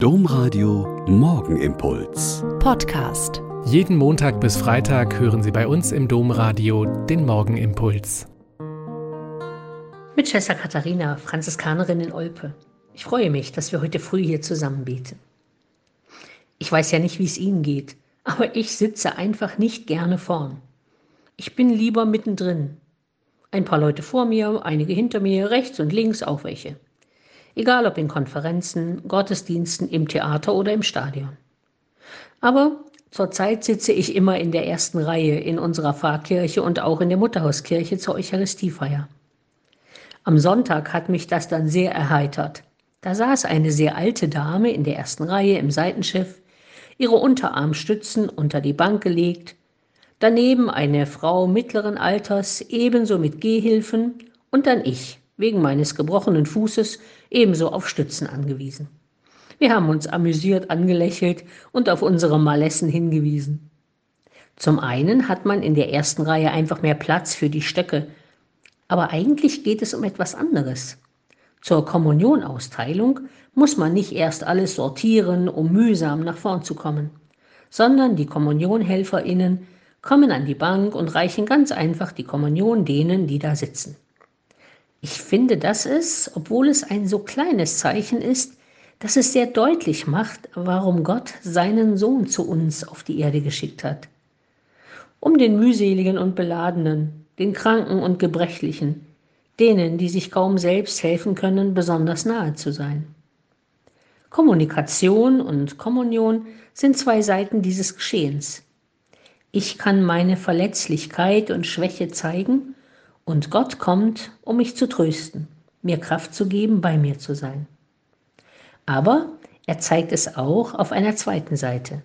Domradio Morgenimpuls. Podcast. Jeden Montag bis Freitag hören Sie bei uns im Domradio den Morgenimpuls. Mit Schwester Katharina, Franziskanerin in Olpe. Ich freue mich, dass wir heute früh hier zusammen beten. Ich weiß ja nicht, wie es Ihnen geht, aber ich sitze einfach nicht gerne vorn. Ich bin lieber mittendrin. Ein paar Leute vor mir, einige hinter mir, rechts und links auch welche. Egal ob in Konferenzen, Gottesdiensten, im Theater oder im Stadion. Aber zurzeit sitze ich immer in der ersten Reihe in unserer Pfarrkirche und auch in der Mutterhauskirche zur Eucharistiefeier. Am Sonntag hat mich das dann sehr erheitert. Da saß eine sehr alte Dame in der ersten Reihe im Seitenschiff, ihre Unterarmstützen unter die Bank gelegt, daneben eine Frau mittleren Alters, ebenso mit Gehhilfen, und dann ich, wegen meines gebrochenen Fußes, ebenso auf Stützen angewiesen. Wir haben uns amüsiert angelächelt und auf unsere Malessen hingewiesen. Zum einen hat man in der ersten Reihe einfach mehr Platz für die Stöcke, aber eigentlich geht es um etwas anderes. Zur Kommunionausteilung muss man nicht erst alles sortieren, um mühsam nach vorn zu kommen, sondern die Kommunionhelferinnen kommen an die Bank und reichen ganz einfach die Kommunion denen, die da sitzen. Ich finde, dass es, obwohl es ein so kleines Zeichen ist, dass es sehr deutlich macht, warum Gott seinen Sohn zu uns auf die Erde geschickt hat. Um den mühseligen und beladenen, den Kranken und Gebrechlichen, denen, die sich kaum selbst helfen können, besonders nahe zu sein. Kommunikation und Kommunion sind zwei Seiten dieses Geschehens. Ich kann meine Verletzlichkeit und Schwäche zeigen und Gott kommt, um mich zu trösten, mir Kraft zu geben, bei mir zu sein. Aber er zeigt es auch auf einer zweiten Seite.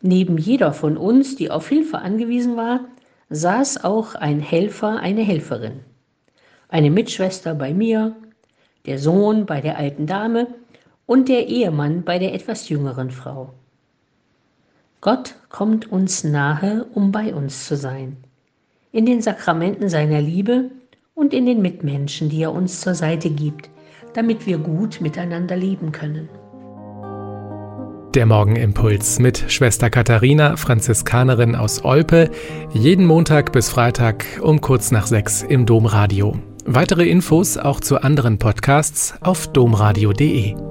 Neben jeder von uns, die auf Hilfe angewiesen war, saß auch ein Helfer, eine Helferin eine Mitschwester bei mir, der Sohn bei der alten Dame und der Ehemann bei der etwas jüngeren Frau. Gott kommt uns nahe, um bei uns zu sein, in den Sakramenten seiner Liebe und in den Mitmenschen, die er uns zur Seite gibt, damit wir gut miteinander leben können. Der Morgenimpuls mit Schwester Katharina, Franziskanerin aus Olpe, jeden Montag bis Freitag um kurz nach sechs im Domradio. Weitere Infos auch zu anderen Podcasts auf domradio.de.